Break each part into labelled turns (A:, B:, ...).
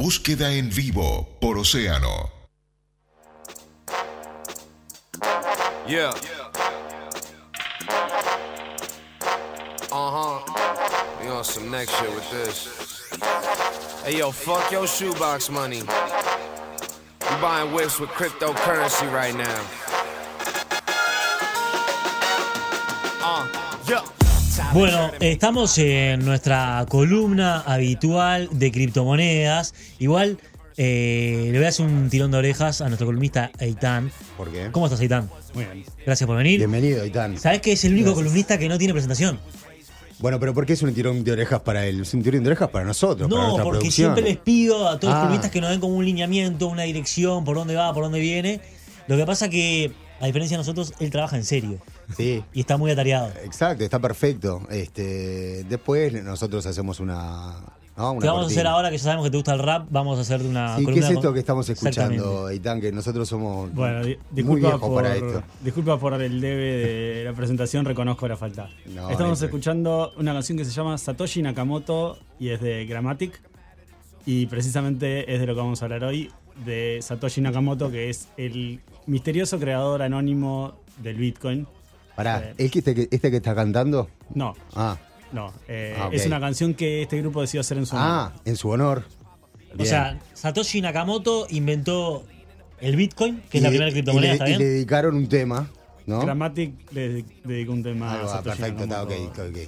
A: Búsqueda en vivo por Océano.
B: Yeah. Uh huh. We on some next shit with this. Hey yo, fuck your shoebox money. We buying whips with cryptocurrency right now.
C: Bueno, estamos en nuestra columna habitual de criptomonedas. Igual eh, le voy a hacer un tirón de orejas a nuestro columnista Eitan.
D: ¿Por qué?
C: ¿Cómo estás, Eitan?
E: Muy bien.
C: Gracias por venir.
D: Bienvenido, Itán.
C: ¿Sabes que es el único
D: Gracias.
C: columnista que no tiene presentación?
D: Bueno, pero ¿por qué es un tirón de orejas para él? Es un tirón de orejas para nosotros, para
C: No,
D: nuestra
C: porque
D: producción.
C: siempre les pido a todos los
D: Ah.
C: columistas que nos den como un lineamiento, una dirección, por dónde va, por dónde viene. Lo que pasa que, a diferencia de nosotros, él trabaja en serio
D: Sí,
C: y está muy atareado.
D: exacto, está perfecto. Este, después nosotros hacemos una. ¿no? Una
C: ¿Qué vamos a hacer ahora que ya sabemos que te gusta el rap? Vamos a hacer una
D: Sí, ¿qué es esto
C: con-
D: que estamos escuchando,
C: Exactamente.
D: Itán? Que nosotros somos
E: Bueno, di-
D: muy
E: disculpa
D: viejos
E: por,
D: para esto.
E: disculpa por el debe de la presentación, reconozco la falta.
D: No,
E: Estamos
D: no,
E: escuchando una canción que se llama Satoshi Nakamoto y es de Grammatic. Y precisamente es de lo que vamos a hablar hoy, de Satoshi Nakamoto, que es el misterioso creador anónimo del Bitcoin.
D: Pará,
E: Eh.
D: ¿es que este, que este que está cantando?
E: No,
D: Ah,
E: no. eh,
D: Ah.
E: Es una canción que este grupo decidió hacer en su honor.
D: ah en su honor.
C: O
D: Bien.
C: sea, Satoshi Nakamoto inventó el Bitcoin, que es la primera criptomoneda,
D: y
C: ¿está
D: le, y
C: bien?
D: le dedicaron un tema, ¿no?
E: Grammatic le dedicó un tema
D: Ahí
E: a Satoshi
D: perfecto, está ok, ok.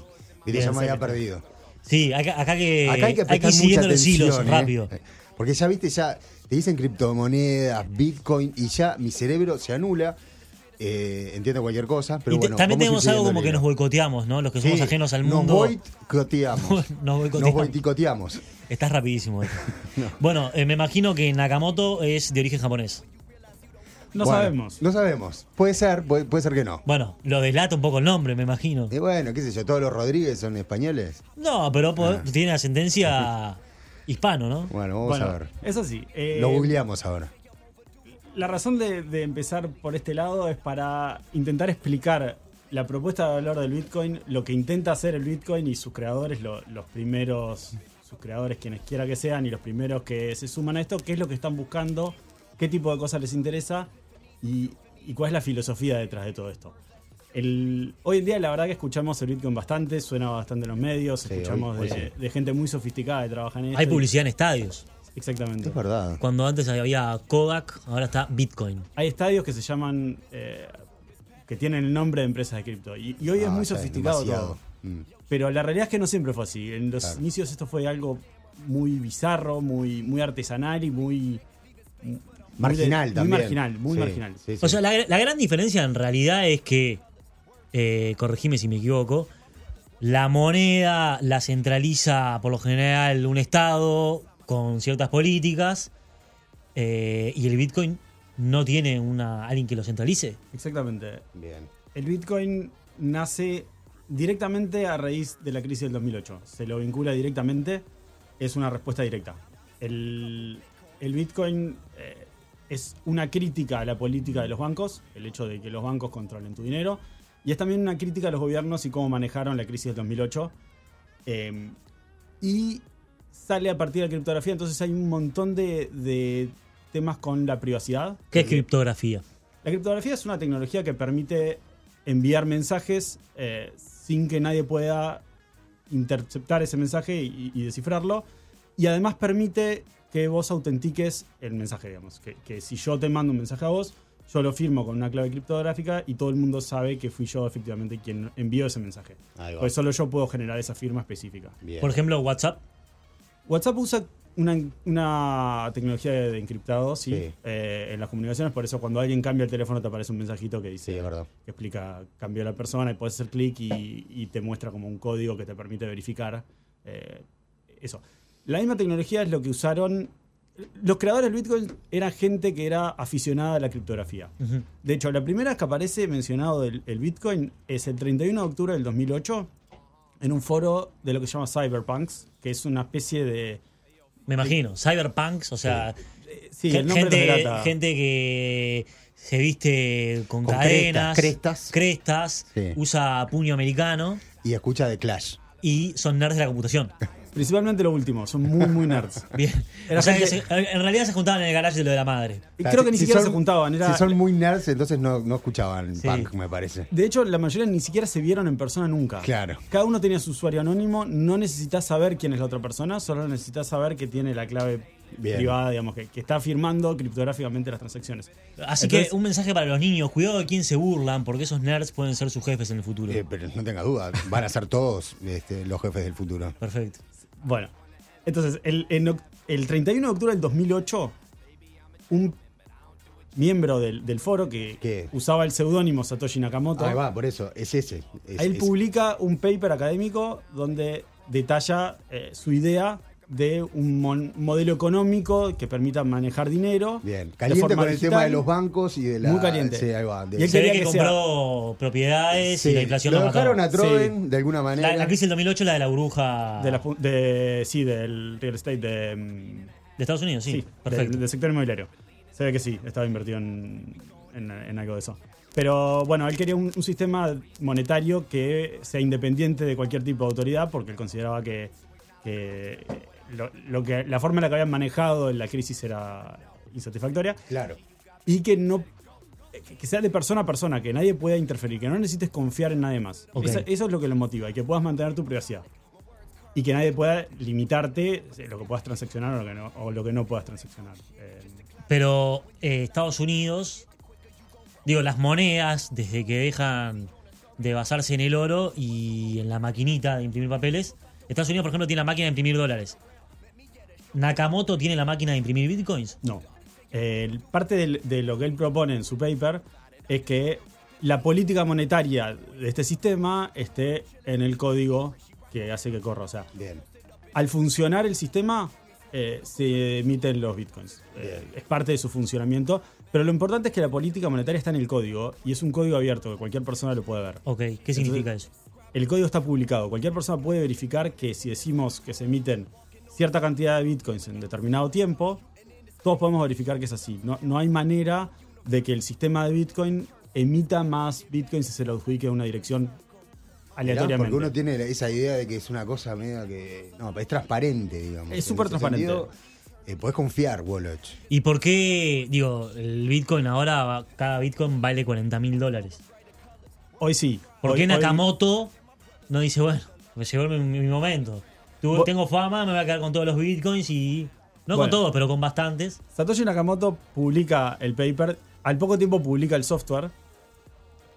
C: Bien,
D: ya me había perdido.
C: Sí, acá, acá que,
D: Acá hay que
C: ir
D: prestar mucha
C: siguiendo los hilos
D: ¿eh?
C: rápido.
D: Porque ya viste, ya te dicen criptomonedas, Bitcoin y ya mi cerebro se anula. Eh, entiendo cualquier cosa, pero
C: y
D: bueno.
C: también tenemos algo como que nos boicoteamos, ¿no? Los que somos
D: Sí,
C: ajenos al
D: nos
C: mundo.
D: boicoteamos.
C: Nos boicoteamos.
D: Nos boicoteamos.
C: Estás rapidísimo. esto. Bueno, eh, me imagino que Nakamoto es de origen japonés.
E: No
D: Bueno,
E: sabemos.
D: No sabemos. Puede ser, puede, puede ser que no.
C: Bueno, lo delata un poco el nombre, me imagino.
D: Y bueno, qué sé yo, todos los Rodríguez son españoles.
C: No, pero
D: Ah.
C: tiene ascendencia hispano, ¿no?
D: Bueno, vamos
E: Bueno,
D: a ver.
E: es así. eh,
D: Lo googleamos ahora.
E: La razón de, de empezar por este lado es para intentar explicar la propuesta de valor del Bitcoin, lo que intenta hacer el Bitcoin y sus creadores, lo- los primeros, sus creadores, quienes quiera que sean, y los primeros que se suman a esto, qué es lo que están buscando, qué tipo de cosas les interesa y, y cuál es la filosofía detrás de todo esto. El- hoy en día la verdad que escuchamos el Bitcoin bastante, suena bastante en los medios,
D: Sí,
E: escuchamos
D: hoy- hoy
E: de,
D: sí.
E: de gente muy sofisticada que trabaja en esto.
C: Hay
E: y-
C: publicidad en estadios.
E: Exactamente.
D: Es verdad.
C: Cuando antes había Kodak, ahora está Bitcoin.
E: Hay estadios que se llaman. eh, que tienen el nombre de empresas de cripto. Y, y hoy es
D: Ah,
E: muy sofisticado
D: demasiado.
E: todo.
D: Mm.
E: Pero la realidad es que no siempre fue así. En los
D: Claro.
E: inicios esto fue algo muy bizarro, muy, muy artesanal y muy. muy
D: Marginal
E: de-
D: también.
E: Muy marginal, muy
D: Sí,
E: marginal.
D: sí, sí.
C: O sea, la, la gran diferencia en realidad es que, eh, corregime si me equivoco, la moneda la centraliza por lo general un Estado con ciertas políticas eh, y el Bitcoin no tiene una alguien que lo centralice.
E: Exactamente.
D: Bien.
E: El Bitcoin nace directamente a raíz de la crisis del 2008. Se lo vincula directamente, es una respuesta directa. El, el Bitcoin eh, es una crítica a la política de los bancos, el hecho de que los bancos controlen tu dinero, y es también una crítica a los gobiernos y cómo manejaron la crisis del 2008. Eh, y sale a partir de la criptografía, entonces hay un montón de, de temas con la privacidad.
C: ¿Qué es criptografía?
E: La criptografía es una tecnología que permite enviar mensajes eh, sin que nadie pueda interceptar ese mensaje y, y descifrarlo. Y además permite que vos autentiques el mensaje, digamos. Que, que si yo te mando un mensaje a vos, yo lo firmo con una clave criptográfica y todo el mundo sabe que fui yo efectivamente quien envió ese mensaje. Pues solo yo puedo generar esa firma específica.
D: Bien.
C: Por ejemplo, WhatsApp.
E: WhatsApp usa una, una tecnología de encriptado, sí,
D: Sí.
E: eh, en las comunicaciones, por eso cuando alguien cambia el teléfono te aparece un mensajito que dice,
D: Sí, es verdad.
E: que explica, cambió la persona y puedes hacer clic y, y te muestra como un código que te permite verificar eh, eso. La misma tecnología es lo que usaron, los creadores del Bitcoin eran gente que era aficionada a la criptografía. De hecho, la primera vez que aparece mencionado el, el Bitcoin es el 31 de octubre del 2008 en un foro de lo que se llama Cyberpunks, que es una especie de...
C: Me imagino. Cyberpunks, o sea,
E: Sí, el nombre
C: gente, gente que se viste con,
D: Con
C: cadenas,
D: crestas,
C: crestas,
D: Sí.
C: usa puño americano
D: Y escucha de Clash.
C: y son nerds de la computación.
E: Principalmente lo último, son muy, muy nerds.
C: Bien.
E: Era
C: O sea, que
E: gente-
C: se- en realidad se juntaban en el garage de lo de la madre.
E: Y creo que ni
D: Si
E: siquiera
D: son-
E: se juntaban. Era,
D: Si son muy nerds, entonces no, no escuchaban
C: Sí.
D: punk, me parece.
E: De hecho, la mayoría ni siquiera se vieron en persona nunca.
D: Claro.
E: Cada uno tenía su usuario anónimo, no necesitas saber quién es la otra persona, solo necesitas saber que tiene la clave
D: Bien.
E: privada, digamos, que, que está firmando criptográficamente las transacciones.
C: Así
E: Entonces-
C: que un mensaje para los niños, cuidado de quién se burlan, porque esos nerds pueden ser sus jefes en el futuro.
D: Eh, pero no tenga duda, van a ser todos este, los jefes del futuro.
C: Perfecto.
E: Bueno, entonces, el, en el 31 de octubre del 2008, un miembro del, del foro que
D: ¿Qué?
E: usaba el seudónimo Satoshi Nakamoto,
D: Ahí va, por eso, es ese. es-
E: él
D: es-
E: publica un paper académico donde detalla eh, su idea de un mon- modelo económico que permita manejar dinero.
D: Bien, caliente con el
E: digital.
D: tema de los bancos y de la.
E: Muy caliente.
D: Sí, ahí va. de-
E: Y él
C: Se ve
E: quería
C: que
E: que sea-
C: compró propiedades
D: Sí,
C: y la inflación
D: lo
C: lo mató.
D: dejaron a Troven de alguna manera.
C: La, la crisis del 2008, la de la burbuja
E: De, la de- sí, del real estate de, mm,
C: de Estados Unidos, sí.
E: sí,
C: perfecto.
E: del, del sector inmobiliario. Se ve que sí, estaba invertido en, en- en algo de eso. Pero bueno, él quería un, un sistema monetario que sea independiente de cualquier tipo de autoridad porque él consideraba que, que lo, lo que la forma en la que habían manejado la crisis era insatisfactoria
D: Claro.
E: y que no que- sea de persona a persona, que nadie pueda interferir, que no necesites confiar en nadie más. Eso es lo que lo motiva y que puedas mantener tu privacidad. Y que nadie pueda limitarte eh, lo que puedas transaccionar o lo que no, o lo que no puedas transaccionar. Eh,
C: Pero eh, Estados Unidos, digo, las monedas, desde que dejan de basarse en el oro y en la maquinita de imprimir papeles, Estados Unidos, por ejemplo, tiene la máquina de imprimir dólares. Nakamoto tiene la máquina de imprimir bitcoins.
E: no. Eh, parte de lo que él propone en su paper es que la política monetaria de este sistema esté en el código que hace que corra. O sea,
D: Bien.
E: al funcionar el sistema, eh, se emiten los bitcoins. Eh, es parte de su funcionamiento. Pero lo importante es que la política monetaria está en el código y es un código abierto que cualquier persona lo puede ver.
C: Ok, ¿qué significa eso?
E: El código está publicado. Cualquier persona puede verificar que si decimos que se emiten cierta cantidad de bitcoins en determinado tiempo, todos podemos verificar que es así. No, no hay manera de que el sistema de bitcoin emita más bitcoins y se lo adjudique a una dirección
D: Mirá,
E: aleatoriamente.
D: Porque uno tiene esa idea de que es una cosa media que. No, es transparente, digamos.
E: Es súper transparente.
D: sentido, eh, podés confiar, Woloch.
C: ¿Y por qué, digo, el bitcoin ahora, va- cada bitcoin vale 40 mil dólares?
E: Hoy sí.
C: ¿Por
E: Hoy-
C: qué
E: hoy-
C: Nakamoto no dice, bueno, me llegó mi, mi momento? Tengo fama, me voy a quedar con todos los bitcoins y... No
E: Bueno.
C: con todos, pero con bastantes.
E: Satoshi Nakamoto publica el paper, al poco tiempo publica el software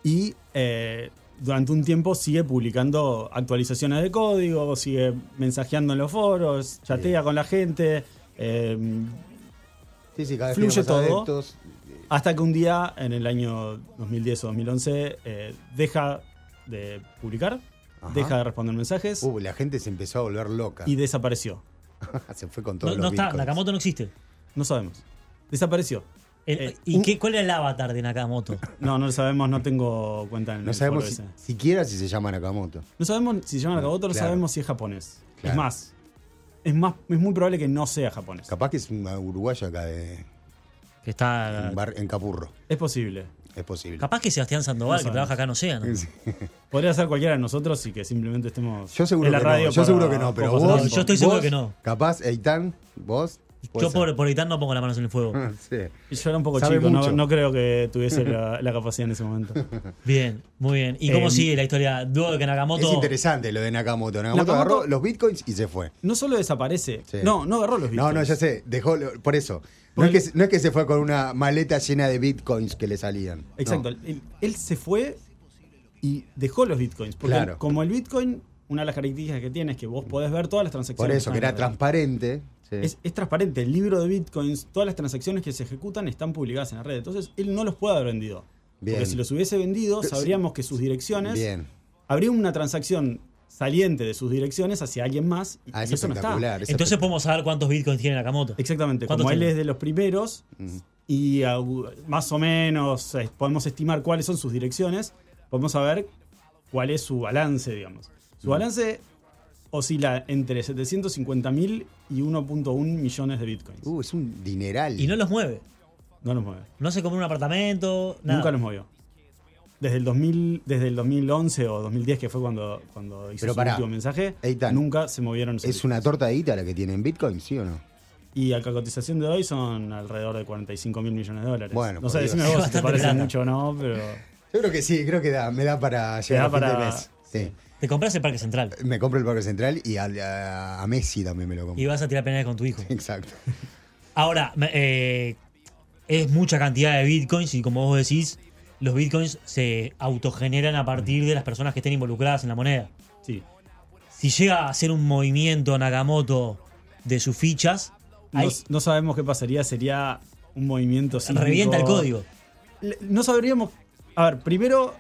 E: y eh, durante un tiempo sigue publicando actualizaciones de código, sigue mensajeando en los foros, chatea con la gente, eh,
D: Sí, sí, cada vez
E: Fluye todo.
D: adeptos.
E: hasta que un día, en el año 2010 o 2011, eh, deja de publicar,
D: Ajá.
E: deja de responder mensajes
D: Uh, la gente se empezó a volver loca.
E: y desapareció.
D: se fue con
C: No,
D: todos
C: no
D: los
C: está,
D: bitcoins.
C: Nakamoto no existe.
E: No sabemos. Desapareció.
C: El-
E: Eh,
C: ¿Y
E: un-
C: qué, cuál era el avatar de Nakamoto?
E: No, no lo sabemos, no tengo cuenta en
D: No
E: el
D: sabemos si- siquiera si se llama Nakamoto.
E: No sabemos si se llama Nakamoto, no
D: Claro.
E: sabemos si es japonés.
D: Claro.
E: Es más, es más, es muy probable que no sea japonés.
D: Capaz que es un uruguayo acá de,
C: Que está...
D: en, bar- en Capurro.
E: Es posible.
D: Es posible.
C: Capaz que Sebastián Sandoval,
E: No
C: que trabaja acá en Océano.
D: Sí.
E: Podría ser cualquiera de nosotros y que simplemente estemos
D: Yo seguro
E: en la
D: que
E: radio.
D: no. Yo seguro que no, pero vos.
C: yo estoy seguro
D: vos,
C: que no.
D: Capaz, Eitan, vos.
C: Yo por, por editar no pongo las manos en el fuego.
D: Sí.
E: Y Yo era un poco
D: Sabe
E: chico, no,
D: mucho.
E: no creo que tuviese la, la capacidad en ese momento.
C: Bien, muy bien. ¿Y cómo
E: Eh,
C: sigue la historia? Dudo de que Nakamoto...
D: Es interesante lo de Nakamoto. Nakamoto,
E: Nakamoto-
D: agarró los bitcoins y se fue.
E: No solo desaparece,
D: Sí.
E: no, no agarró los
D: No,
E: bitcoins.
D: no, ya sé. Dejó, lo- por eso. No
E: Porque-
D: es, que, no es que se fue con una maleta llena de bitcoins que le salían. No.
E: Exacto. Él, él se fue y dejó los bitcoins. Porque
D: Claro.
E: como el bitcoin, una de las características que tiene es que vos podés ver todas las transacciones.
D: Por eso, que
E: están
D: era
E: en la red.
D: transparente. Sí.
E: Es, es transparente. El libro de bitcoins, todas las transacciones que se ejecutan están publicadas en la red. Entonces, él no los puede haber vendido.
D: Bien.
E: Porque si los hubiese vendido, sabríamos que sus direcciones.
D: Bien.
E: Habría una transacción saliente de sus direcciones hacia alguien más. Y
D: Ah, es
E: y eso no está.
D: es
C: Entonces podemos saber cuántos bitcoins tiene Nakamoto.
E: Exactamente.
C: ¿Cuántos
E: Como él es de los primeros
D: Ujú.
E: y más o menos eh, podemos estimar cuáles son sus direcciones, podemos saber cuál es su balance, digamos. Su balance oscila entre 750.000 y 1.1 millones de bitcoins.
D: Uh, es un dineral.
C: Y no los mueve.
E: No los mueve.
C: No se compró un apartamento, nada.
E: Nunca los movió. desde el 2000, desde el 2011 o 2010 que fue cuando, cuando hizo
D: Pero
E: su
D: pará,
E: último mensaje,
D: Eitan,
E: nunca se movieron
D: ¿Es una torta de guita la que tiene en Bitcoin, sí o no?
E: Y a la cotización de hoy son alrededor de 45 mil millones de dólares.
D: Bueno,
E: no sé,
D: Dios.
E: decime vos si te parece
C: plata.
E: mucho o no, pero
D: Yo creo que sí, creo que da, me da para
E: da
D: llegar a fin de
E: para-
D: mes. Sí.
C: Te compras el Parque Central
D: Me compro el Parque Central y a, a- a Messi también me lo compro.
C: y vas a tirar penales con tu hijo.
D: Exacto.
C: Ahora, eh, es mucha cantidad de bitcoins y como vos decís, los bitcoins se autogeneran a partir de las personas que estén involucradas en la moneda.
E: sí.
C: Si llega a hacer un movimiento Nakamoto de sus fichas,
E: No, no sabemos qué pasaría, sería un movimiento sísmico.
C: revienta el código.
E: No sabríamos. A ver, primero.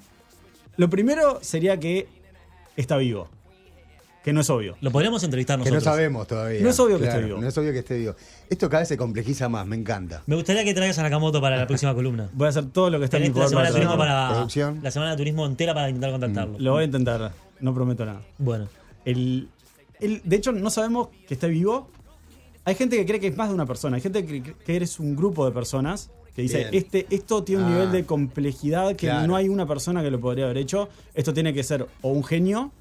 E: Lo primero sería que está vivo. Que no es obvio.
C: Lo podríamos entrevistar
D: Que no
C: nosotros.
D: sabemos todavía.
E: No es obvio que esté vivo.
D: No es obvio que esté vivo. Esto cada vez se complejiza más, me encanta.
C: Me gustaría que traigas a Nakamoto para la próxima columna.
E: Voy a hacer todo lo que está en mi
C: Tenés la
E: poder
C: semana, de
E: para
C: turismo para,
D: Producción.
C: la semana de turismo entera para intentar contactarlo.
E: Lo voy a intentar. No prometo nada.
C: Bueno,
E: El, el- de hecho, no sabemos que esté vivo. Hay gente que cree que es más de una persona. Hay gente que cree que eres un grupo de personas que dice,
D: Bien.
E: este, esto tiene un
D: Ah.
E: nivel de complejidad que
D: Claro.
E: no hay una persona que lo podría haber hecho. Esto tiene que ser o un genio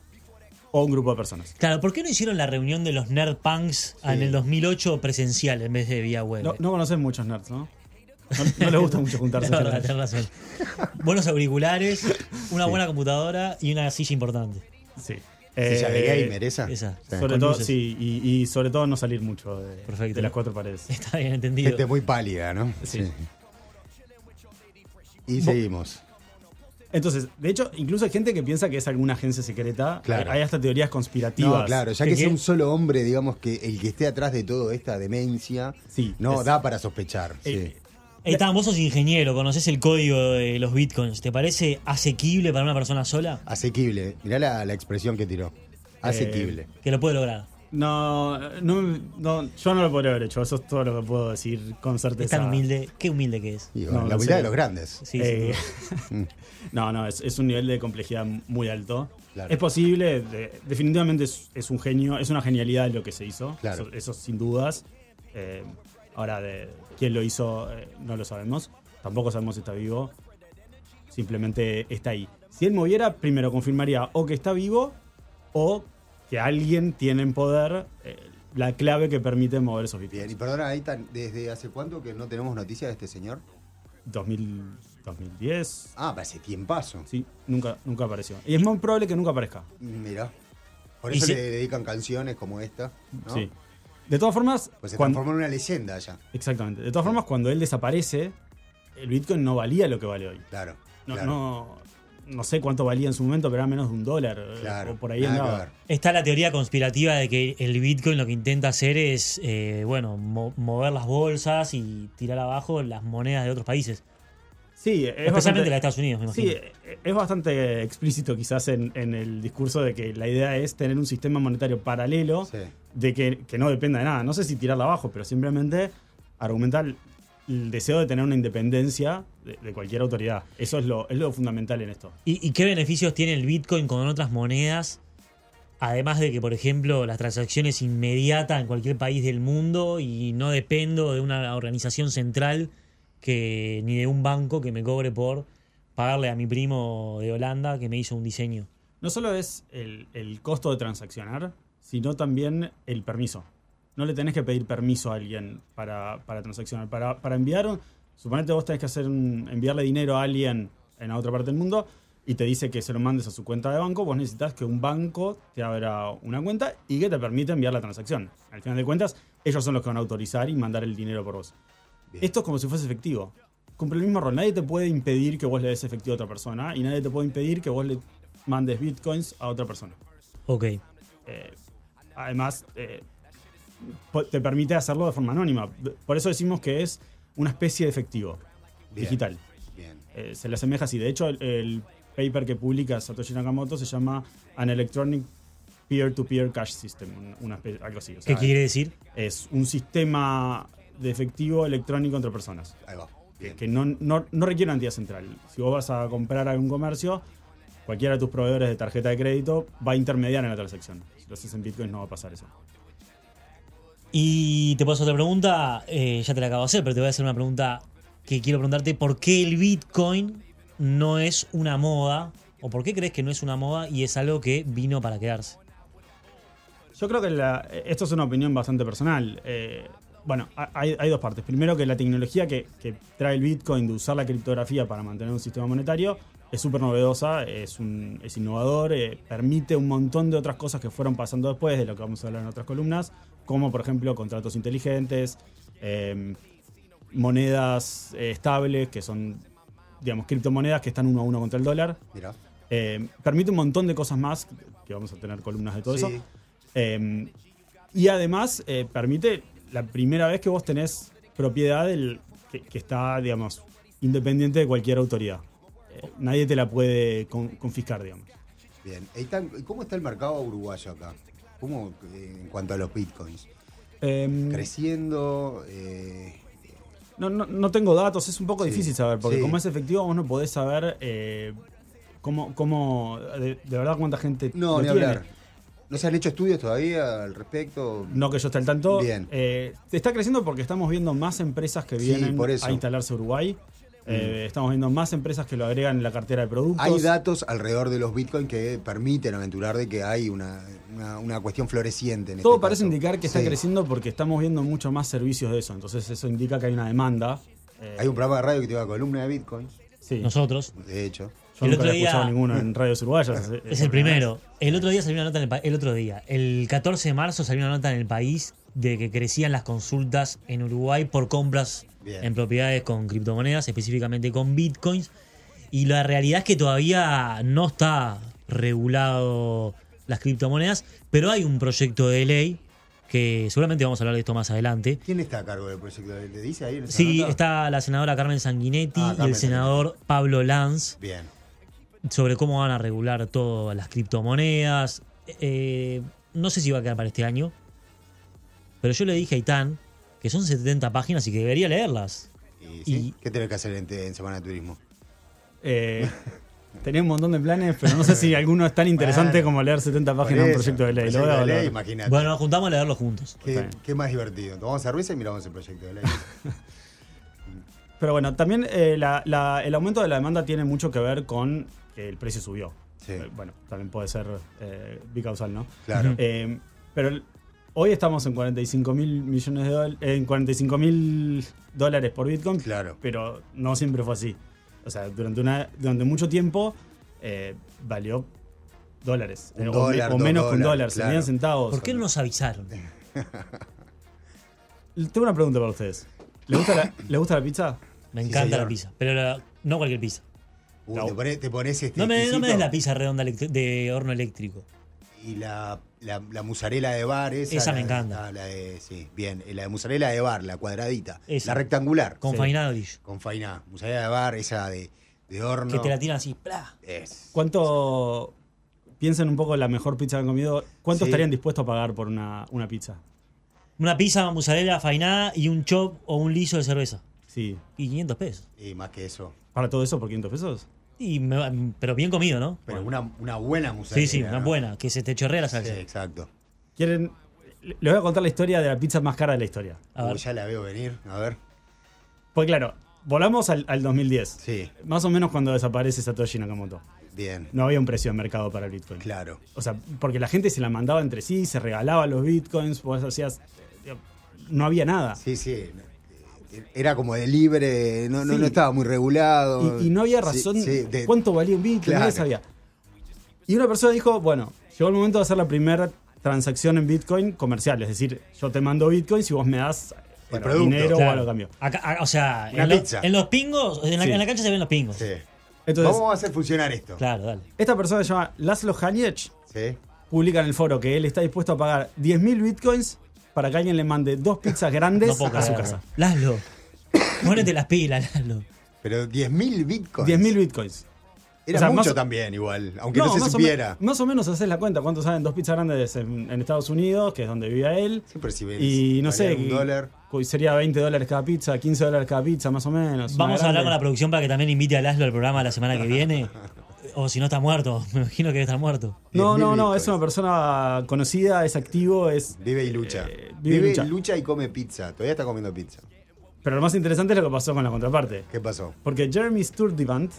E: o un grupo de personas.
C: claro, ¿por qué no hicieron la reunión de los Nerd Punks en el 2008 presencial en vez de vía web?
E: No, no conoces muchos nerds, ¿no? No, no les gusta mucho juntarse.
C: Es verdad, tenés razón. Buenos auriculares, una buena computadora y una silla importante.
E: Sí.
D: Silla de
E: Eh,
D: gamer, esa.
C: esa.
D: Sí.
E: Sobre
C: Con
E: todo,
C: luces.
E: sí, y, y sobre todo no salir mucho de,
C: Perfecto.
E: de las cuatro paredes.
C: Está bien entendido.
D: Gente muy pálida, ¿no?
E: Sí.
D: Y seguimos.
E: Entonces, de hecho, incluso hay gente que piensa que es alguna agencia secreta.
D: Claro.
E: Hay hasta teorías conspirativas.
D: No, claro, ya
C: ¿Qué,
D: que
C: qué?
D: sea un solo hombre, digamos que el que esté atrás de toda esta demencia,
E: Sí,
D: no
E: es-
D: da para sospechar.
E: Eh,
D: sí.
C: Eitan, vos sos ingeniero, conoces el código de los bitcoins. ¿Te parece asequible para una persona sola?
D: Asequible. Mirá la, la expresión que tiró. Asequible.
C: Que lo puede lograr.
E: No, no, no, yo no lo podría haber hecho. Eso es todo lo que puedo decir con
C: Es
E: certeza.
C: tan humilde. Qué humilde que es.
D: Y bueno,
E: No,
D: la humildad de los grandes.
C: Sí,
E: Eh,
C: sí.
E: no, no, es, es un nivel de complejidad muy alto.
D: Claro.
E: Es posible, de- definitivamente es, es un genio, es una genialidad lo que se hizo.
D: Claro.
E: Eso, eso sin dudas. Eh, ahora, de quién lo hizo, eh, no lo sabemos. Tampoco sabemos si está vivo. Simplemente está ahí. Si él moviera, primero confirmaría o que está vivo o que alguien tiene en poder eh, la clave que permite mover esos
D: Bien,
E: bitcoins.
D: y perdona, Aitan, ¿desde hace cuánto que no tenemos noticias de este señor?
E: 2000, 2010.
D: Ah, parece tiempazo.
E: Sí, nunca, nunca apareció. Y es muy probable que nunca aparezca.
D: Mira. Por eso
C: si-
D: le dedican canciones como esta. ¿no?
E: Sí. De todas formas,
D: Pues se
E: cuando-
D: transformó en una leyenda ya.
E: exactamente. De todas formas, cuando él desaparece, el Bitcoin no valía lo que vale hoy.
D: Claro.
E: No,
D: claro.
E: no, no sé cuánto valía en su momento, pero era menos de un dólar. eh,
D: Claro,
E: O por ahí andaba.
C: Está la teoría conspirativa de que el Bitcoin lo que intenta hacer es, eh, bueno, mo- mover las bolsas y tirar abajo las monedas de otros países.
E: Sí, es
C: Especialmente
E: bastante,
C: la de Estados Unidos, me imagino.
E: Sí, eh, es bastante explícito quizás en, en el discurso de que la idea es tener un sistema monetario paralelo
D: Sí.
E: de que, que no dependa de nada. No sé si tirarla abajo, pero simplemente argumentar el, deseo de tener una independencia de, de cualquier autoridad. Eso es lo, es lo fundamental en esto.
C: ¿Y, y qué beneficios tiene el Bitcoin con otras monedas? Además de que, por ejemplo, la transacción es inmediata en cualquier país del mundo y no dependo de una organización central que ni de un banco que me cobre por pagarle a mi primo de Holanda que me hizo un diseño.
E: No solo es el, el costo de transaccionar, sino también el permiso. No le tenés que pedir permiso a alguien para, para transaccionar. Para, para enviar, un- suponete vos tenés que hacer un- enviarle dinero a alguien en otra parte del mundo y te dice que se lo mandes a su cuenta de banco, vos necesitas que un banco te abra una cuenta y que te permita enviar la transacción. Al final de cuentas, ellos son los que van a autorizar y mandar el dinero por vos.
D: Bien.
E: Esto es como si fuese efectivo. Cumple el mismo rol. Nadie te puede impedir que vos le des efectivo a otra persona y nadie te puede impedir que vos le mandes bitcoins a otra persona.
C: Ok.
E: Eh, además, eh, te permite hacerlo de forma anónima. Por eso decimos que es una especie de efectivo
D: Bien.
E: digital.
D: Bien.
E: Eh, se le asemeja así. De hecho, el, el paper que publica Satoshi Nakamoto se llama An Electronic Peer-to-Peer Cash System, un- una espe- algo así. O
C: ¿Qué
E: sea,
C: quiere decir?
E: Es un sistema de efectivo electrónico entre personas
D: Ahí va.
E: que,
D: Bien.
E: que no, no, no requiere una entidad central. Si vos vas a comprar algún comercio, cualquiera de tus proveedores de tarjeta de crédito va a intermediar en la transacción. Si lo haces en Bitcoin no va a pasar eso.
C: Y te puedo hacer otra pregunta, eh, ya te la acabo de hacer, pero te voy a hacer una pregunta que quiero preguntarte. ¿Por qué el Bitcoin no es una moda? ¿O por qué crees que no es una moda y es algo que vino para quedarse?
E: Yo creo que esto es una opinión bastante personal. Eh, bueno, ha- hay, hay dos partes. Primero que la tecnología que, que trae el Bitcoin de usar la criptografía para mantener un sistema monetario es súper novedosa, es, un- es innovador, eh, permite un montón de otras cosas que fueron pasando después, de lo que vamos a hablar en otras columnas, como por ejemplo contratos inteligentes, eh, monedas eh, estables, que son, digamos, criptomonedas que están uno a uno contra el dólar.
D: Mira.
E: Eh, permite un montón de cosas más, que vamos a tener columnas de todo
D: Sí.
E: eso. Eh, y además eh, permite la primera vez que vos tenés propiedad del, que, que está, digamos, independiente de cualquier autoridad. Nadie te la puede con- confiscar, digamos.
D: Bien. ¿Cómo está el mercado uruguayo acá? ¿Cómo eh, en cuanto a los bitcoins?
E: Eh,
D: ¿Creciendo? eh,
E: no, no, no tengo datos, es un poco
D: Sí.
E: difícil saber, porque
D: Sí.
E: como es efectivo vos no podés saber eh, cómo, cómo de, de verdad cuánta gente
D: no, ni
E: tiene.
D: hablar. ¿No se han hecho estudios todavía al respecto?
E: No que yo esté al tanto.
D: Bien.
E: Eh, está creciendo porque estamos viendo más empresas que
D: Sí,
E: vienen
D: por eso.
E: A instalarse a Uruguay. Eh, estamos viendo más empresas que lo agregan en la cartera de productos.
D: Hay datos alrededor de los bitcoins que permiten aventurar de que hay una, una, una cuestión floreciente en
E: Todo
D: este
E: parece
D: caso.
E: indicar que está creciendo porque estamos viendo mucho más servicios de eso. Entonces eso indica que hay una demanda. Eh,
D: Hay un programa de radio que tiene columna de bitcoins,
E: sí.
C: Nosotros.
D: de hecho.
E: Yo
C: el
E: nunca
C: otro
E: había escuchado
C: día-
E: ninguno en radios uruguayas.
C: Es el primero. El otro día salió una nota en el, el otro día, el 14 de marzo salió una nota en el país de que crecían las consultas en Uruguay por compras
D: Bien.
C: en propiedades con criptomonedas, específicamente con bitcoins. Y la realidad es que todavía no está regulado las criptomonedas, pero hay un proyecto de ley que seguramente vamos a hablar de esto más adelante.
D: ¿Quién está a cargo del proyecto? ¿Le dice ahí? en
C: Sí,
D: nota?
C: está la senadora Carmen Sanguinetti
D: Ah,
C: y
D: Carmen
C: el senador Pablo Lanz
D: Bien.
C: sobre cómo van a regular todas las criptomonedas. Eh, no sé si va a quedar para este año, pero yo le dije a Itán que son 70 páginas y que debería leerlas.
D: ¿Y, sí?
C: Y-
D: ¿Qué tenés que hacer en, en Semana de Turismo?
E: Eh, tenía un montón de planes, pero no sé si alguno es tan interesante
D: Bueno,
E: como leer 70
D: Por
E: páginas de un proyecto de ley.
D: Proyecto de imagínate.
C: Bueno, nos juntamos a leerlo juntos.
D: ¿Qué, más divertido? Tomamos cerveza y miramos el proyecto de ley.
E: Pero bueno, también eh, la- la- el aumento de la demanda tiene mucho que ver con que el precio subió.
D: Sí.
E: Eh, bueno, también puede ser eh, bicausal, ¿no?
D: Claro.
E: Eh, pero el- hoy estamos en 45 mil millones de dólares, en 45 mil dólares por Bitcoin.
D: Claro.
E: Pero no siempre fue así. O sea, durante, una, durante mucho tiempo eh, valió dólares.
D: Un
E: Eh, o,
D: dólar,
E: o
D: dos
E: menos que un
D: dólares,
E: dólar, se
D: claro.
E: centavos.
C: ¿Por qué no nos avisaron?
E: Tengo una pregunta para ustedes. ¿Le gusta la, ¿le gusta la pizza?
C: Me encanta la pizza, pero la- no cualquier pizza.
D: Uy,
E: No.
D: te, pones, te pones este
C: No me, no me
D: exquisito
C: des la pizza redonda de horno eléctrico.
D: Y la, la, la musarela de bar, esa.
C: Esa me
D: la-
C: encanta.
D: ah, la de, sí, bien. La de musarela de bar, la cuadradita.
C: Esa.
D: La rectangular.
C: Con
E: Sí.
D: Con fainá. Musarela de bar, esa de, de horno.
C: Que te la tiran así. ¡plá!
D: Es.
E: ¿Cuánto, piensen un poco en la mejor pizza que han comido, cuánto
D: Sí.
E: estarían dispuestos a pagar por una, una pizza?
C: Una pizza mozzarella fainada y un chop o un liso de cerveza.
E: Sí.
C: Y 500 pesos.
D: Y más que eso.
E: ¿Para todo eso por 500 pesos?
C: Y me va- pero bien comido, ¿no?
D: Pero una, una buena musarela.
C: Sí, sí, una
D: ¿no?
C: buena, que se te chorrea la
D: Sí,
C: salsa.
D: exacto.
E: ¿Quieren? Les voy a contar la historia de la pizza más cara de la historia.
C: A
D: Uy,
C: ver.
D: ya la veo venir. A ver.
E: Pues claro, volamos al, al 2010.
D: Sí,
E: Más o menos cuando desaparece Satoshi Nakamoto.
D: bien.
E: No había un precio de mercado para el Bitcoin.
D: Claro.
E: O sea, porque la gente se la mandaba entre sí, se regalaba los Bitcoins, vos hacías... No había nada.
D: Sí, sí. Era como de libre, no, no,
E: Sí.
D: no estaba muy regulado.
E: Y, y no había razón
D: sí, de-
E: cuánto valía un Bitcoin,
D: Claro.
E: nadie sabía. Y una persona dijo, bueno, llegó el momento de hacer la primera transacción en Bitcoin comercial, es decir, yo te mando Bitcoins y vos me das bueno,
D: producto.
E: dinero o
C: Claro.
E: algo a cambio.
C: Acá- a- o sea,
D: Una
C: en, lo-
D: pizza.
C: en los pingos, en la,
E: Sí.
C: en la cancha se ven los pingos.
D: Sí.
E: Entonces,
D: Vamos a hacer funcionar esto.
C: Claro, dale.
E: esta persona se llama Laszlo Haniech,
D: Sí.
E: publica en el foro que él está dispuesto a pagar 10.000 Bitcoins para que alguien le mande dos pizzas grandes
C: No
E: a su casa.
C: Laszlo, ponete las pilas, Laszlo.
D: Pero 10.000 bitcoins.
E: 10.000 Bitcoins.
D: Era
E: o sea,
D: mucho
E: más-
D: también, igual. Aunque no, se
E: más,
D: supiera.
E: O me- más o menos haces la cuenta. ¿Cuánto salen dos pizzas grandes en, en Estados Unidos, que es donde vivía él?
D: Siempre si ven-
E: Y no sé,
D: Un dólar.
E: sería 20 dólares cada pizza, 15 dólares cada pizza, más o menos.
C: Vamos a hablar con la producción para que también invite a Laszlo al programa la semana que viene. O si no está muerto, me imagino que debe estar muerto.
E: No,
D: 10.000
E: no, no, es una persona conocida, es activo, es.
D: Vive y lucha.
E: Eh, vive y
D: vive,
E: lucha.
D: y lucha y come pizza. Todavía está comiendo pizza.
E: Pero lo más interesante es lo que pasó con la contraparte.
D: ¿Qué pasó?
E: Porque Jeremy Sturtevant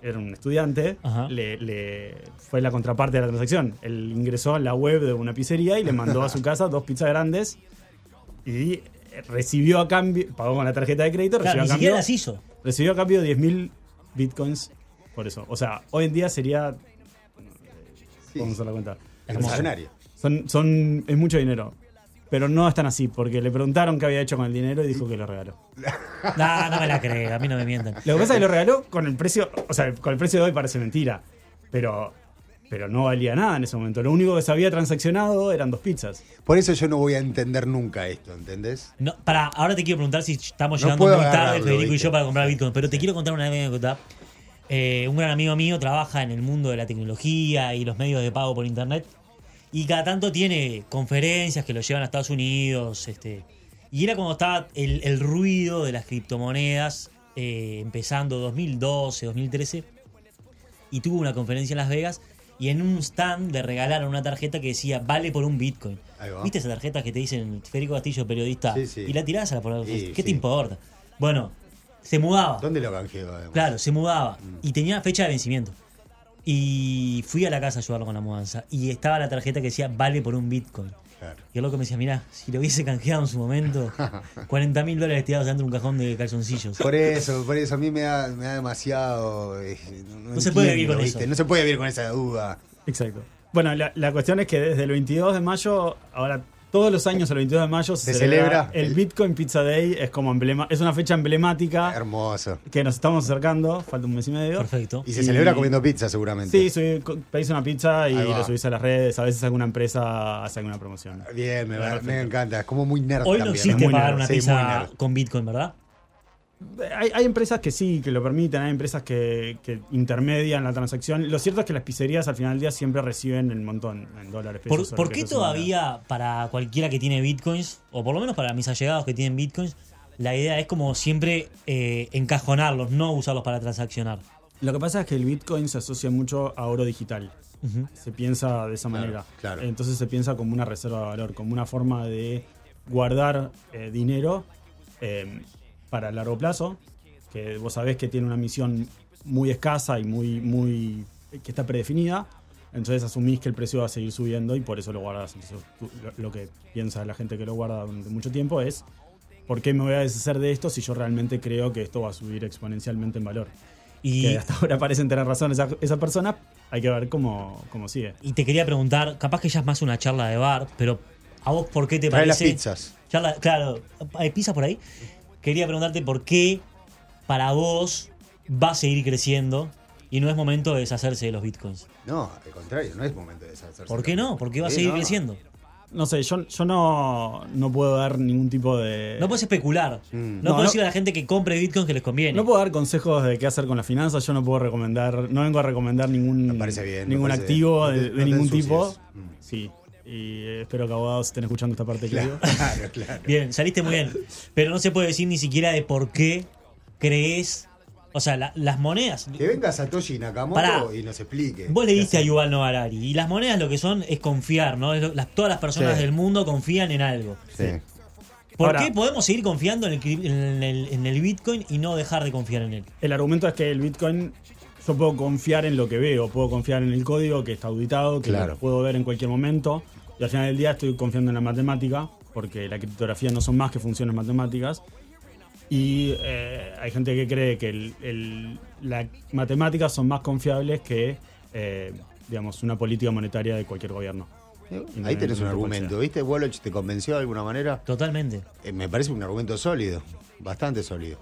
E: era un estudiante, le, le- fue la contraparte de la transacción. Él ingresó en la web de una pizzería y le mandó a su casa dos pizzas grandes y recibió a cambio, pagó con la tarjeta de crédito,
C: Claro,
E: recibió,
C: ni
E: a
C: siquiera
E: cambio,
C: las hizo.
E: recibió a cambio 10.000 bitcoins por eso. O sea, hoy en día sería,
D: Sí,
E: vamos a hacer la cuenta,
C: Hermoso.
D: millonario.
E: son, son, es mucho dinero. Pero no es tan así, porque le preguntaron qué había hecho con el dinero y dijo que lo regaló.
C: No, no me la creo, a mí no me mientan.
E: Lo que pasa es que lo regaló con el precio, o sea, con el precio de hoy parece mentira, pero, pero no valía nada en ese momento. Lo único que se había transaccionado eran dos pizzas.
D: Por eso yo no voy a entender nunca esto, ¿entendés?
C: No, para, ahora te quiero preguntar si estamos
D: No
C: llegando muy tarde, Federico y yo, para comprar Bitcoin. Pero te quiero contar una anécdota. Eh, un gran amigo mío trabaja en el mundo de la tecnología y los medios de pago por internet. Y cada tanto tiene conferencias que lo llevan a Estados Unidos. Este, y era cuando estaba el, el ruido de las criptomonedas, eh, empezando 2012, 2013. Y tuvo una conferencia en Las Vegas. Y en un stand le regalaron una tarjeta que decía vale por un Bitcoin. ¿Viste esa tarjeta que te dicen Federico Castillo, periodista?
D: Sí, sí.
C: Y la tirás a la por
D: Sí,
C: ¿Qué te importa? Bueno, se mudaba.
D: ¿Dónde lo además?
C: Claro, se mudaba.
D: Mm.
C: Y tenía fecha de vencimiento. Y fui a la casa a ayudarlo con la mudanza. Y estaba la tarjeta que decía vale por un Bitcoin.
D: Claro.
C: Y el loco me decía, mirá, si lo hubiese canjeado en su momento, 40 mil dólares tirados dentro de un cajón de calzoncillos.
D: Por eso, por eso a mí me da, me da demasiado. eh,
C: No se puede vivir con
D: ¿viste?
C: eso.
D: No se puede vivir con esa duda.
E: Exacto. Bueno, la, la cuestión es que desde el 22 de mayo, ahora todos los años el 22 de mayo se,
D: Se
E: celebra,
D: celebra
E: el
D: el-
E: Bitcoin Pizza Day, es como emblema, es una fecha emblemática
D: Hermoso.
E: que nos estamos acercando, falta un mes y medio.
C: Perfecto.
D: Y se
E: Y-
D: celebra comiendo pizza, seguramente.
E: Sí, subí- pedís una pizza y lo subís a las redes, a veces alguna empresa hace alguna promoción.
D: Bien, me, va- me encanta. Es como muy nerd
C: Hoy no
D: también.
C: existe pagar
E: nerd,
C: una
D: sí,
C: pizza con Bitcoin, ¿verdad?
E: Hay, hay empresas que sí, que lo permiten, hay empresas que, que intermedian la transacción. Lo cierto es que las pizzerías al final del día siempre reciben el montón en dólares.
C: ¿Por,
E: pesos,
C: qué todavía para cualquiera que tiene bitcoins, o por lo menos para mis allegados que tienen bitcoins, la idea es como siempre eh, encajonarlos, no usarlos para transaccionar?
E: Lo que pasa es que el Bitcoin se asocia mucho a oro digital. Se piensa de esa
D: Claro,
E: manera.
D: claro.
E: Entonces se piensa como una reserva de valor, como una forma de guardar eh, dinero eh, para largo plazo, que vos sabés que tiene una misión muy escasa y muy, muy que está predefinida. Entonces asumís que el precio va a seguir subiendo y por eso lo guardas. Entonces, tú- lo, lo que piensa la gente que lo guarda durante mucho tiempo es ¿por qué me voy a deshacer de esto si yo realmente creo que esto va a subir exponencialmente en valor?
C: Y,
E: que hasta ahora parecen tener razón esa, esa persona, hay que ver cómo, cómo sigue.
C: y te quería preguntar, capaz que ya es más una charla de bar, pero ¿a vos por qué te
D: Trae las
C: parece?
D: pizzas.
C: Charla- claro, ¿hay pizza por ahí? Quería preguntarte por qué para vos va a seguir creciendo y no es momento de deshacerse de los bitcoins.
D: No, al contrario, no es momento de deshacerse.
C: ¿Por qué no? ¿Por qué va a seguir
D: no.
C: creciendo?
E: No sé, yo, yo no, no puedo dar ningún tipo de...
C: No puedes especular.
D: Mm.
C: No,
E: No,
C: puedes
E: no.
C: decirle a la gente que compre bitcoins que les conviene.
E: No puedo dar consejos de qué hacer con las finanzas, yo no puedo recomendar, no vengo a recomendar ningún,
D: Me parece bien,
E: ningún
D: parece
E: activo
D: bien.
E: De,
D: te-
E: de
D: no te
E: ningún tipo.
D: Mm.
E: Sí, y eh, espero que abogados estén escuchando esta parte que digo.
D: Claro, claro.
C: Bien, saliste muy bien. Pero no se puede decir ni siquiera de por qué crees. O sea, la- las monedas.
D: Que venga Satoshi Nakamoto
C: Pará.
D: y nos explique.
C: Vos le diste a. Yuval Noah Harari. Y las monedas lo que son es confiar, ¿no? Es lo- las- todas las personas
D: Sí.
C: del mundo confían en algo.
D: Sí.
C: ¿Por
E: Ahora-
C: qué podemos seguir confiando en el, en, el, en el Bitcoin y no dejar de confiar en él?
E: El argumento es que el Bitcoin, yo puedo confiar en lo que veo, puedo confiar en el código que está auditado, que
D: Claro.
E: lo puedo ver en cualquier momento. Y al final del día estoy confiando en la matemática, porque la criptografía no son más que funciones matemáticas. Y eh, hay gente que cree que el- el- las matemáticas son más confiables que, eh, digamos, una política monetaria de cualquier gobierno.
D: Ahí tenés un argumento. ¿viste? Woloch te convenció de alguna manera.
C: Totalmente.
D: Eh, me parece un argumento sólido, bastante sólido.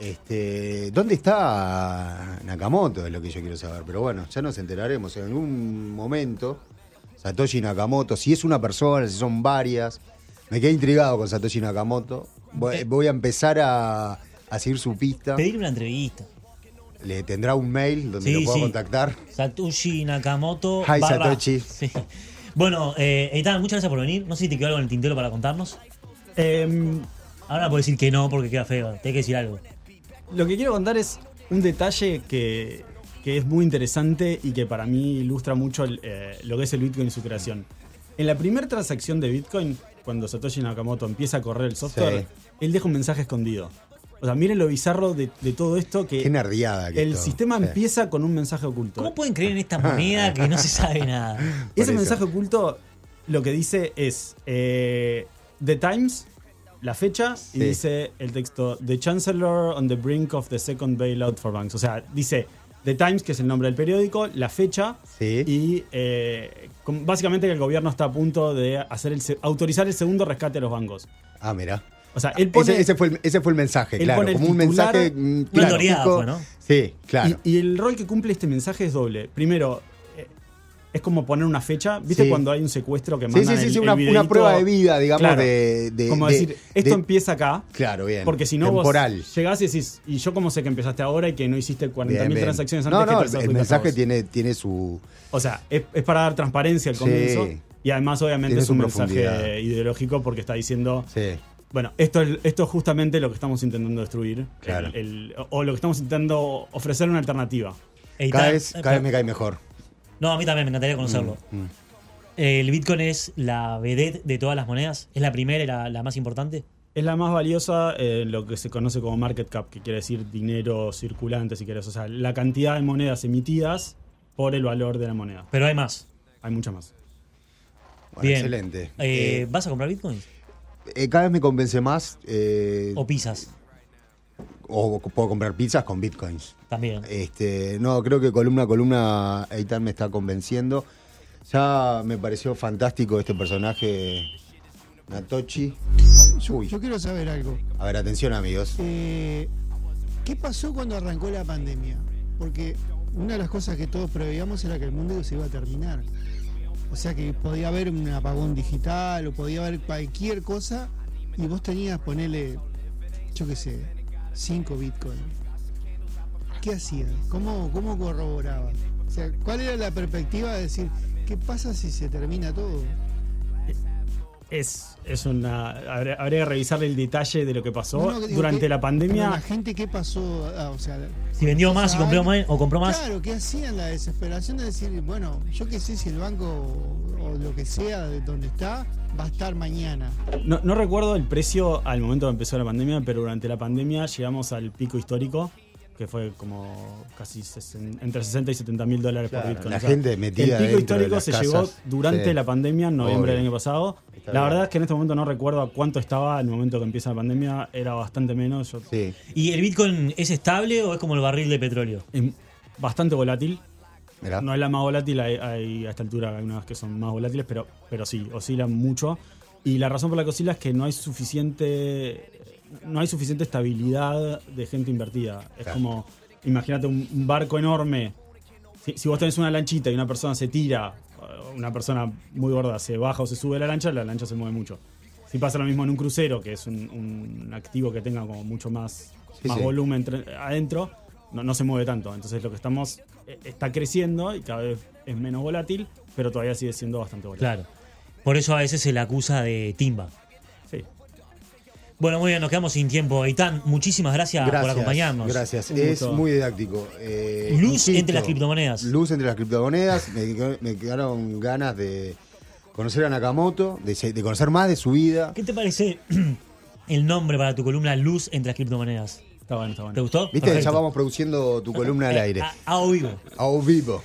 D: Este, ¿Dónde está Nakamoto? Es lo que yo quiero saber. Pero bueno, ya nos enteraremos. En algún momento, Satoshi Nakamoto, si es una persona, si son varias. Me quedé intrigado con Satoshi Nakamoto. Voy, voy a empezar a, a seguir su pista.
C: Pedir una entrevista.
D: Le tendrá un mail donde
C: Sí,
D: lo pueda
C: sí.
D: contactar.
C: Satoshi Nakamoto.
D: Hi,
C: barra-
D: Satoshi.
C: Sí. Bueno, eh, Eitan, muchas gracias por venir. No sé si te quedó algo en el tintero para contarnos.
E: Em,
C: Ahora puedo decir que no porque queda feo. Te hay que decir algo.
E: Lo que quiero contar es un detalle que, que es muy interesante y que para mí ilustra mucho el, eh, lo que es el Bitcoin y su creación. En la primera transacción de Bitcoin, cuando Satoshi Nakamoto empieza a correr el software,
D: Sí.
E: él deja un mensaje escondido. O sea, miren lo bizarro de, de todo esto que
D: Qué nerdiada que
E: el sistema
D: Sí.
E: empieza con un mensaje oculto.
C: ¿Cómo pueden creer en esta moneda que no se sabe nada?
E: Ese
D: eso.
E: mensaje oculto lo que dice es eh, The Times, la fecha, y dice el texto The Chancellor on the brink of the second bailout for banks. O sea, dice The Times, que es el nombre del periódico, la fecha,
D: Sí.
E: y eh, básicamente que el gobierno está a punto de hacer el se- autorizar el segundo rescate a los bancos.
D: Ah, mira.
E: O sea, él pone...
D: ese, ese fue el, ese fue el mensaje,
E: él
D: claro.
E: pone el
D: Como un mensaje. mm, claro,
C: fue, ¿no?
D: Sí, claro.
E: Y, y el rol que cumple este mensaje es doble. Primero, es como poner una fecha. ¿Viste
D: Sí.
E: cuando hay un secuestro que
D: Sí,
E: mandan
D: sí, sí,
E: el-
D: sí,
E: el
D: una, prueba de vida, digamos,
E: Claro.
D: de, de-
E: Como
D: de-
E: decir, esto
D: de-
E: empieza acá.
D: Claro, bien.
E: Porque si no
D: Temporal.
E: vos llegás y decís, y yo cómo sé que empezaste ahora y que no hiciste 40.000
D: Bien, bien.
E: transacciones antes
D: No,
E: que te
D: el, mensaje tiene, tiene su.
E: O sea, es, es para dar transparencia al
D: Sí.
E: comienzo. Y además, obviamente,
D: Tiene
E: es un mensaje ideológico porque está diciendo,
D: Sí.
E: bueno, esto es, esto es justamente lo que estamos intentando destruir.
D: Claro.
E: El- el- o lo que estamos intentando ofrecer una alternativa.
D: Cada vez, cada vez me cae mejor.
C: No, a mí también me encantaría conocerlo.
D: Mm.
C: ¿El Bitcoin es la vedette de todas las monedas? ¿Es la primera y la, la más importante?
E: Es la más valiosa en lo que se conoce como market cap, que quiere decir dinero circulante, si querés. O sea, la cantidad de monedas emitidas por el valor de la moneda.
C: Pero hay más.
E: Hay mucha más.
D: Bueno,
C: Bien.
D: Excelente.
C: Eh,
D: Eh,
C: ¿Vas a comprar Bitcoin?
D: eh, cada vez me convence más. eh,
C: ¿O pizzas?
D: O puedo comprar pizzas con bitcoins.
C: También.
D: Este, no, creo que columna a columna Eitan me está convenciendo. Ya me pareció fantástico este personaje, Natochi.
F: Yo,
D: Uy.
F: yo quiero saber algo.
D: A ver, atención amigos.
F: Eh, ¿Qué pasó cuando arrancó la pandemia? Porque una de las cosas que todos preveíamos era que el mundo se iba a terminar. O sea que podía haber un apagón digital o podía haber cualquier cosa y vos tenías ponerle, yo qué sé, 5 bitcoins. ¿Qué hacías? ¿Cómo, cómo corroborabas? O sea, ¿cuál era la perspectiva de decir, ¿qué pasa si se termina todo?
E: Es, es una. Habría, habría que revisar el detalle de lo que pasó.
F: No, no, digo,
E: Durante
F: ¿qué-
E: la pandemia.
F: La gente, ¿qué pasó? Ah, o sea,
C: Si vendió más y compró más, o compró más.
F: Claro, ¿qué hacían? La desesperación de decir, bueno, yo qué sé si el banco o, o lo que sea de donde está va a estar mañana.
E: No, no recuerdo el precio al momento de empezó la pandemia, pero durante la pandemia llegamos al pico histórico, que fue como casi sesen- entre 60 y 70 mil dólares
D: Claro,
E: por Bitcoin.
D: la
E: O sea,
D: gente metida
E: El pico
D: de
E: histórico
D: las
E: se
D: casas.
E: llegó durante
D: Sí.
E: la pandemia, en noviembre
D: Obvio.
E: del año pasado.
D: Está
E: la
D: bien.
E: verdad es que en este momento no recuerdo a cuánto estaba al momento que empieza la pandemia, era bastante menos. Yo-
D: Sí.
C: ¿Y el Bitcoin es estable o es como el barril de petróleo?
E: es bastante volátil.
D: Mirá.
E: No es la más volátil, hay, hay- a esta altura hay unas que son más volátiles, pero, pero sí, oscilan mucho. Y la razón por la que oscila es que no hay suficiente no hay suficiente estabilidad de gente invertida. Es
D: Claro.
E: como, imagínate un, un barco enorme. Si, si vos tenés una lanchita y una persona se tira, una persona muy gorda se baja o se sube a la lancha, la lancha se mueve mucho. Si pasa lo mismo en un crucero, que es un, un activo que tenga como mucho más,
D: Sí,
E: más
D: sí.
E: volumen adentro, no, no se mueve tanto. Entonces lo que estamos está creciendo y cada vez es menos volátil, pero todavía sigue siendo bastante volátil.
C: Claro. Por eso a veces se le acusa de timba.
E: Sí.
C: Bueno, muy bien, nos quedamos sin tiempo. Eitan, muchísimas gracias, por acompañarnos.
D: Gracias,
E: Un
D: es
E: gusto.
D: muy didáctico. Eh,
C: Luz entre las criptomonedas.
D: Luz entre las criptomonedas. Me, me quedaron ganas de conocer a Nakamoto, de conocer más de su vida.
C: ¿Qué te parece el nombre para tu columna Luz entre las criptomonedas?
E: Está bueno, está bueno.
C: ¿Te gustó?
D: Viste,
C: Perfecto.
D: ya vamos produciendo tu columna al
C: Eh,
D: aire.
C: A, a o vivo.
D: A vivo.